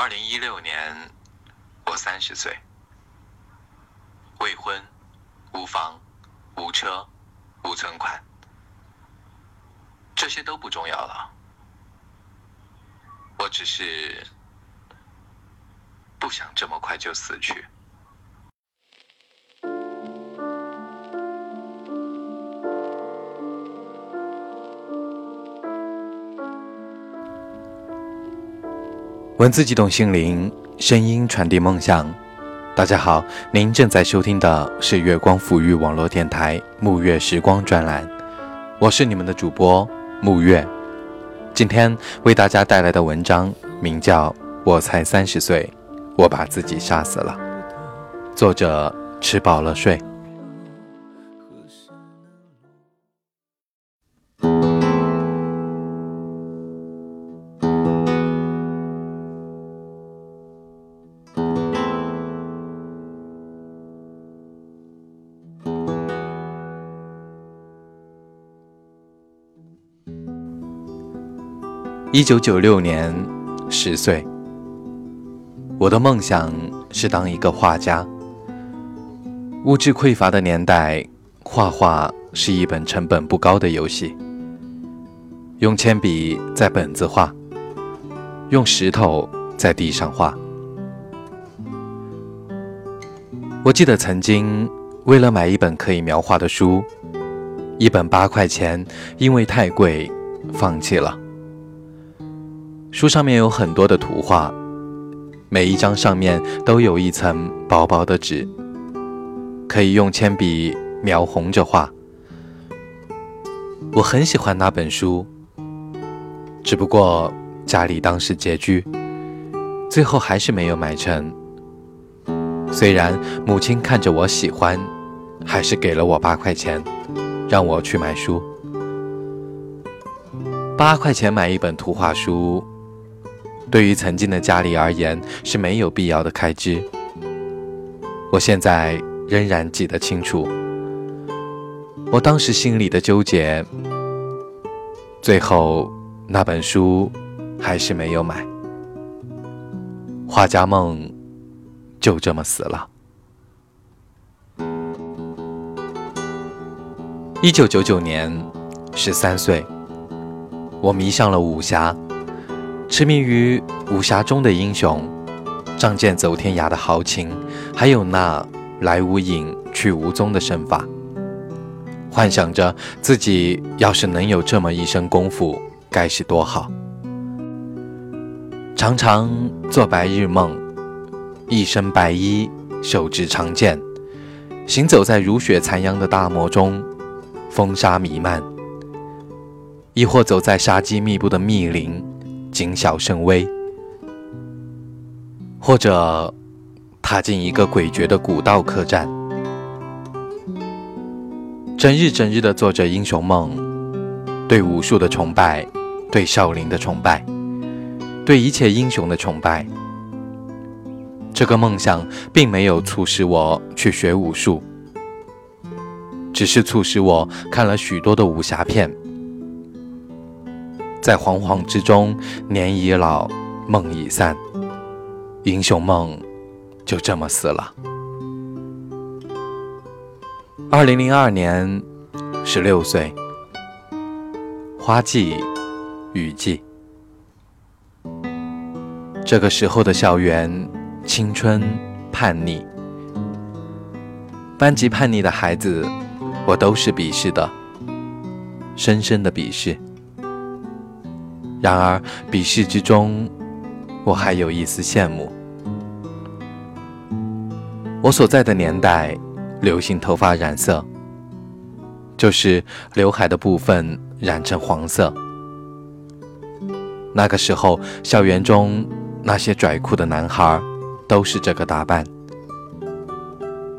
二零一六年，我三十岁，未婚，无房，无车，无存款，这些都不重要了。我只是不想这么快就死去。文字激动心灵，声音传递梦想。大家好，您正在收听的是月光抚育网络电台沐月时光专栏，我是你们的主播沐月。今天为大家带来的文章名叫《我才三十岁，我把自己杀死了》，作者吃饱了睡。一九九六年，十岁。我的梦想是当一个画家。物质匮乏的年代，画画是一本成本不高的游戏。用铅笔在本子画，用石头在地上画。我记得曾经为了买一本可以描画的书，一本八块钱，因为太贵，放弃了。书上面有很多的图画，每一张上面都有一层薄薄的纸，可以用铅笔描红着画。我很喜欢那本书，只不过家里当时拮据，最后还是没有买成。虽然母亲看着我喜欢，还是给了我八块钱，让我去买书。八块钱买一本图画书。对于曾经的家里而言是没有必要的开支。我现在仍然记得清楚，我当时心里的纠结。最后那本书还是没有买，画家梦就这么死了。一九九九年，十三岁，我迷上了武侠。痴迷于武侠中的英雄，仗剑走天涯的豪情，还有那来无影去无踪的身法，幻想着自己要是能有这么一身功夫，该是多好。常常做白日梦，一身白衣，手执长剑，行走在如雪残阳的大漠中，风沙弥漫；亦或走在杀机密布的密林。谨小慎微，或者踏进一个诡谲的古道客栈，整日整日的做着英雄梦，对武术的崇拜，对少林的崇拜，对一切英雄的崇拜。这个梦想并没有促使我去学武术，只是促使我看了许多的武侠片。在惶惶之中，年已老，梦已散，英雄梦就这么死了。二零零二年，十六岁，花季，雨季，这个时候的校园，青春叛逆，班级叛逆的孩子，我都是鄙视的，深深的鄙视。然而，鄙视之中，我还有一丝羡慕。我所在的年代，流行头发染色，就是刘海的部分染成黄色。那个时候，校园中那些拽酷的男孩都是这个打扮，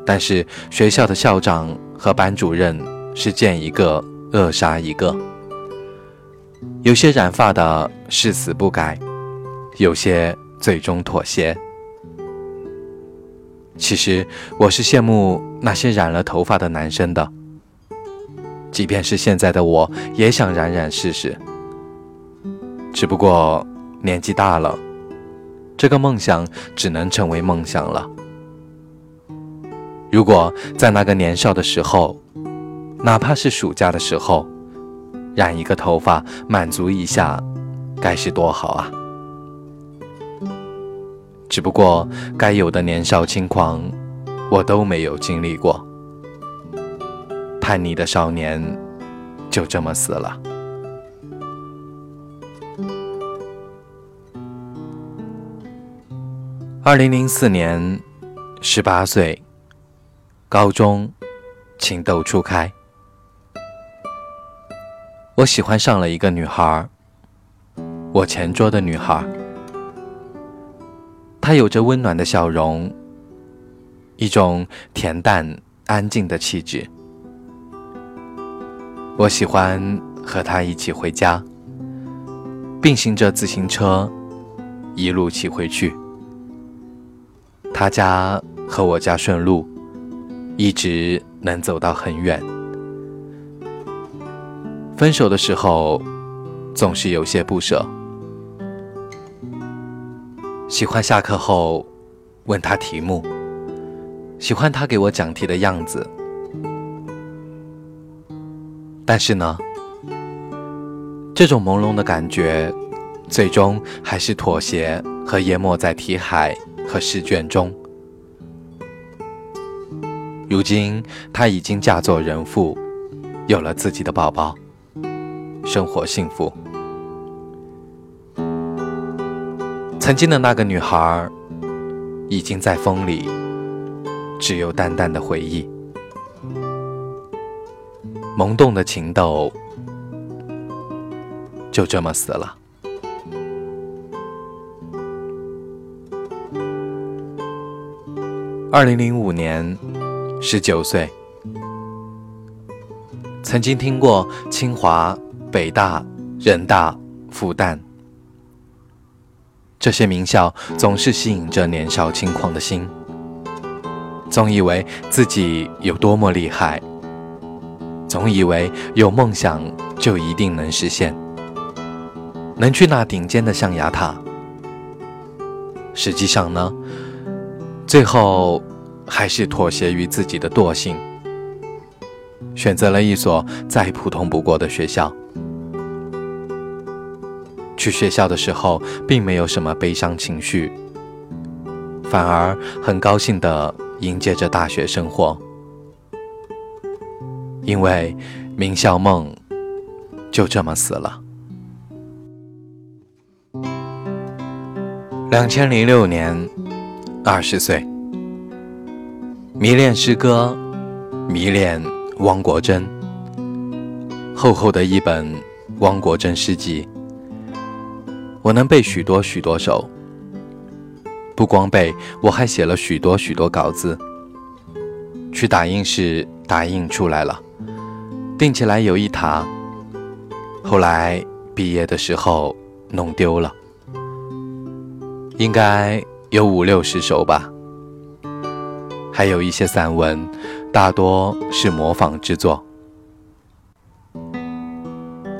但是学校的校长和班主任是见一个扼杀一个。有些染发的誓死不改，有些最终妥协。其实我是羡慕那些染了头发的男生的，即便是现在的我也想染染试试。只不过年纪大了，这个梦想只能成为梦想了。如果在那个年少的时候，哪怕是暑假的时候，染一个头发满足一下，该是多好啊！只不过该有的年少轻狂，我都没有经历过。叛逆的少年就这么死了。二零零四年，十八岁，高中，情窦初开。我喜欢上了一个女孩，我前桌的女孩。她有着温暖的笑容，一种恬淡安静的气质。我喜欢和她一起回家，并行着自行车，一路骑回去。她家和我家顺路，一直能走到很远。分手的时候，总是有些不舍。喜欢下课后问他题目，喜欢他给我讲题的样子。但是呢，这种朦胧的感觉，最终还是妥协和淹没在题海和试卷中。如今，她已经嫁作人妇，有了自己的宝宝。生活幸福。曾经的那个女孩，已经在风里，只有淡淡的回忆。萌动的情窦，就这么死了。二零零五年，十九岁，曾经听过清华。北大、人大、复旦，这些名校总是吸引着年少轻狂的心，总以为自己有多么厉害，总以为有梦想就一定能实现，能去那顶尖的象牙塔。实际上呢，最后还是妥协于自己的惰性，选择了一所再普通不过的学校。去学校的时候，并没有什么悲伤情绪，反而很高兴地迎接着大学生活，因为名校梦就这么死了。两千零六年，二十岁，迷恋诗歌，迷恋汪国真，厚厚的一本汪国真诗集。我能背许多许多首，不光背，我还写了许多许多稿子，去打印室打印出来了，订起来有一沓，后来毕业的时候弄丢了，应该有五六十首吧，还有一些散文，大多是模仿之作，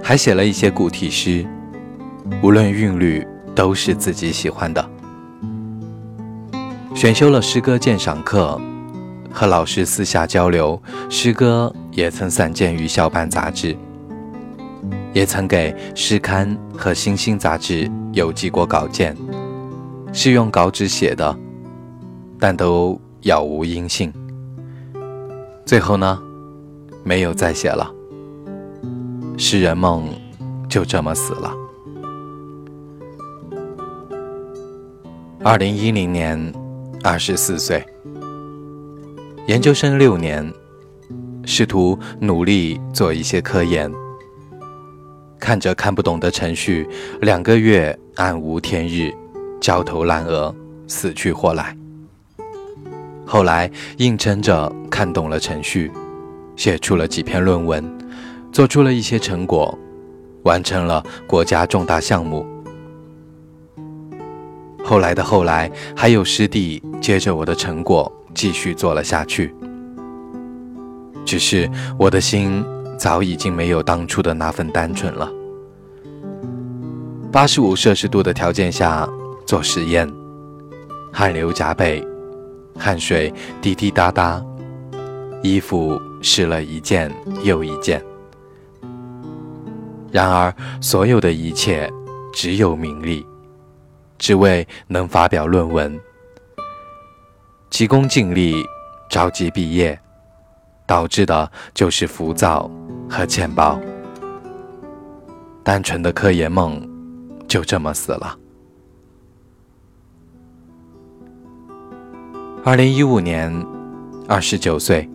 还写了一些古体诗。无论韵律都是自己喜欢的。选修了诗歌鉴赏课，和老师私下交流，诗歌也曾散见于校办杂志，也曾给诗刊和《星星》杂志邮寄过稿件，是用稿纸写的，但都杳无音信。最后呢，没有再写了，诗人梦就这么死了。二零一零年，二十四岁，研究生六年，试图努力做一些科研。看着看不懂的程序，两个月暗无天日，焦头烂额，死去活来。后来硬撑着看懂了程序，写出了几篇论文，做出了一些成果，完成了国家重大项目。后来的后来，还有师弟接着我的成果继续做了下去。只是我的心早已经没有当初的那份单纯了。八十五摄氏度的条件下做实验，汗流浃背，汗水滴滴答答，衣服湿了一件又一件。然而，所有的一切只有名利，只为能发表论文，急功近利，着急毕业，导致的就是浮躁和浅薄。单纯的科研梦就这么死了。二零一五年，二十九岁，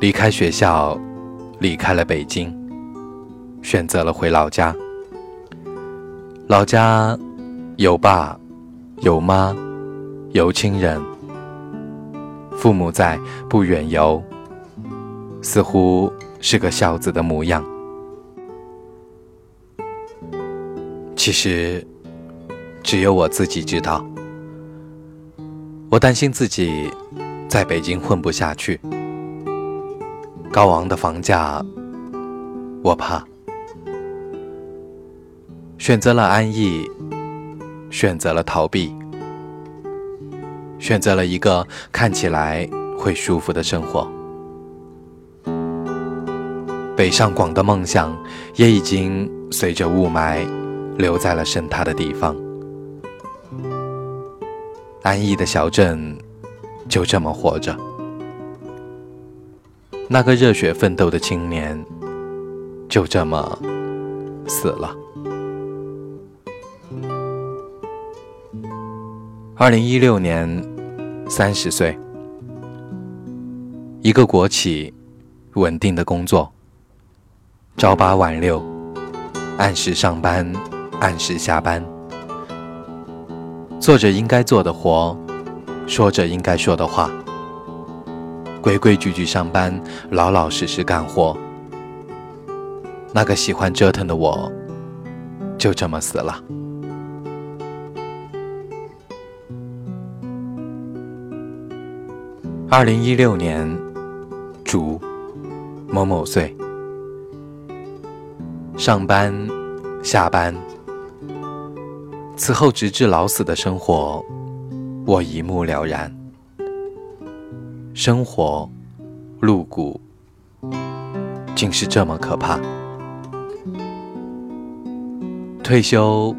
离开学校，离开了北京。选择了回老家，老家有爸有妈有亲人，父母在不远游，似乎是个孝子的模样。其实只有我自己知道，我担心自己在北京混不下去，高昂的房价，我怕。选择了安逸，选择了逃避，选择了一个看起来会舒服的生活。北上广的梦想也已经随着雾霾留在了深塌的地方。安逸的小镇就这么活着。那个热血奋斗的青年就这么死了。二零一六年，三十岁，一个国企，稳定的工作，朝八晚六，按时上班，按时下班，做着应该做的活，说着应该说的话，规规矩矩上班，老老实实干活。那个喜欢折腾的我，就这么死了。二零一六年，主某某岁，上班、下班，此后直至老死的生活，我一目了然。生活，露骨，竟是这么可怕。退休，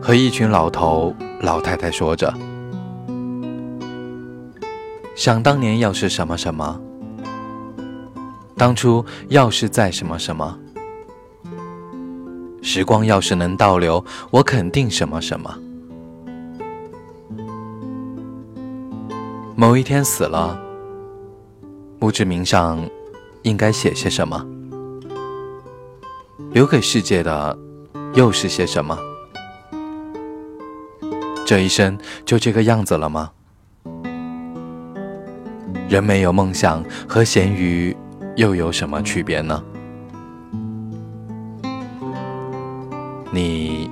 和一群老头老太太说着。想当年要是什么什么，当初要是在什么什么，时光要是能倒流，我肯定什么什么。某一天死了，墓志铭上应该写些什么？留给世界的又是些什么？这一生就这个样子了吗？人没有梦想和咸鱼又有什么区别呢？你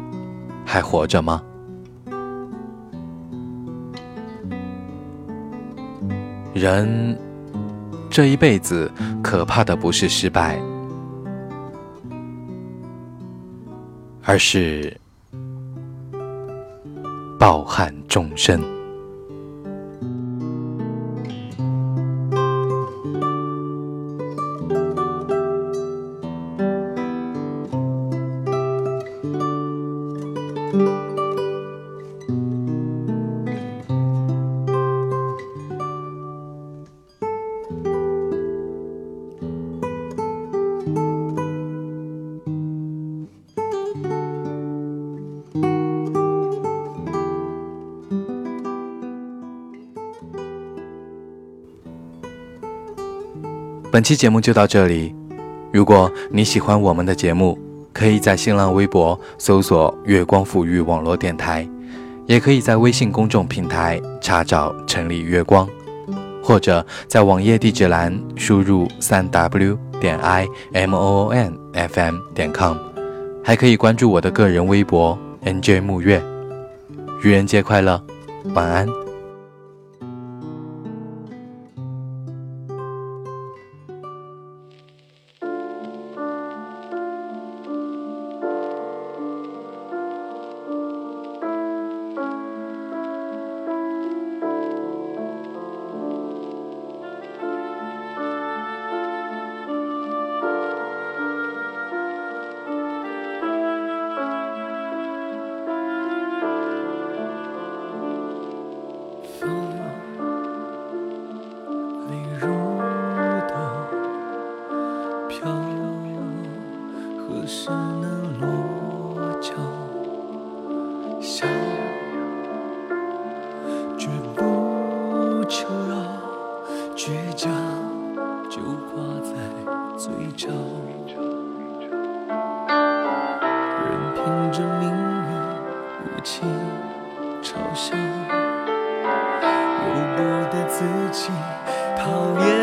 还活着吗？人这一辈子可怕的不是失败，而是抱憾终身。本期节目就到这里。如果你喜欢我们的节目，可以在新浪微博搜索“月光抚育网络电台”，也可以在微信公众平台查找“城里月光”，或者在网页地址栏输入“三 w 点 i m o n f m 点 com”，还可以关注我的个人微博 “nj 木月”。愚人节快乐，晚安。不求饶，倔强就挂在嘴角，任凭着命运无情嘲笑，由不得自己讨厌。